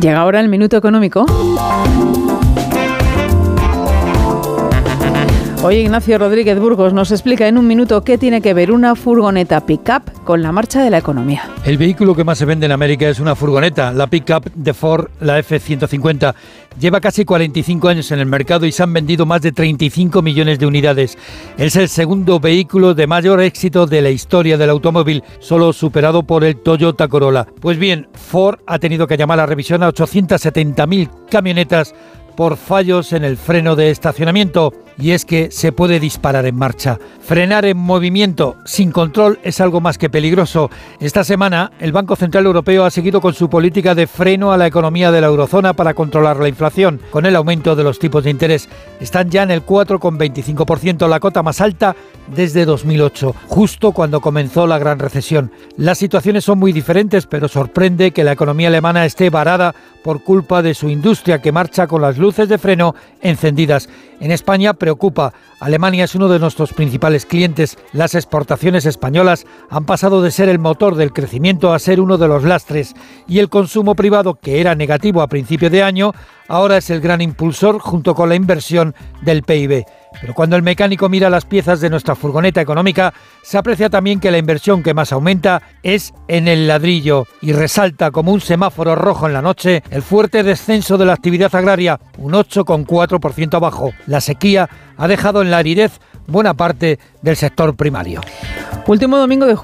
Llega ahora el minuto económico. Hoy Ignacio Rodríguez Burgos nos explica en un minuto qué tiene que ver una furgoneta pick-up con la marcha de la economía. El vehículo que más se vende en América es una furgoneta, la pick-up de Ford, la F-150. Lleva casi 45 años en el mercado y se han vendido más de 35 millones de unidades. Es el segundo vehículo de mayor éxito de la historia del automóvil, solo superado por el Toyota Corolla. Pues bien, Ford ha tenido que llamar a revisión a 870.000 camionetas por fallos en el freno de estacionamiento y es que se puede disparar en marcha. Frenar en movimiento sin control es algo más que peligroso. Esta semana el Banco Central Europeo ha seguido con su política de freno a la economía de la eurozona para controlar la inflación, con el aumento de los tipos de interés. Están ya en el 4,25%, la cota más alta desde 2008, justo cuando comenzó la gran recesión. Las situaciones son muy diferentes, pero sorprende que la economía alemana esté varada por culpa de su industria que marcha con las luces de freno encendidas. En España preocupa. Alemania es uno de nuestros principales clientes. Las exportaciones españolas han pasado de ser el motor del crecimiento a ser uno de los lastres. Y el consumo privado, que era negativo a principio de año, ahora es el gran impulsor junto con la inversión del PIB. Pero cuando el mecánico mira las piezas de nuestra furgoneta económica, se aprecia también que la inversión que más aumenta es en el ladrillo y resalta como un semáforo rojo en la noche el fuerte descenso de la actividad agraria, un 8,4% abajo. La sequía ha dejado en la aridez buena parte del sector primario. Último domingo de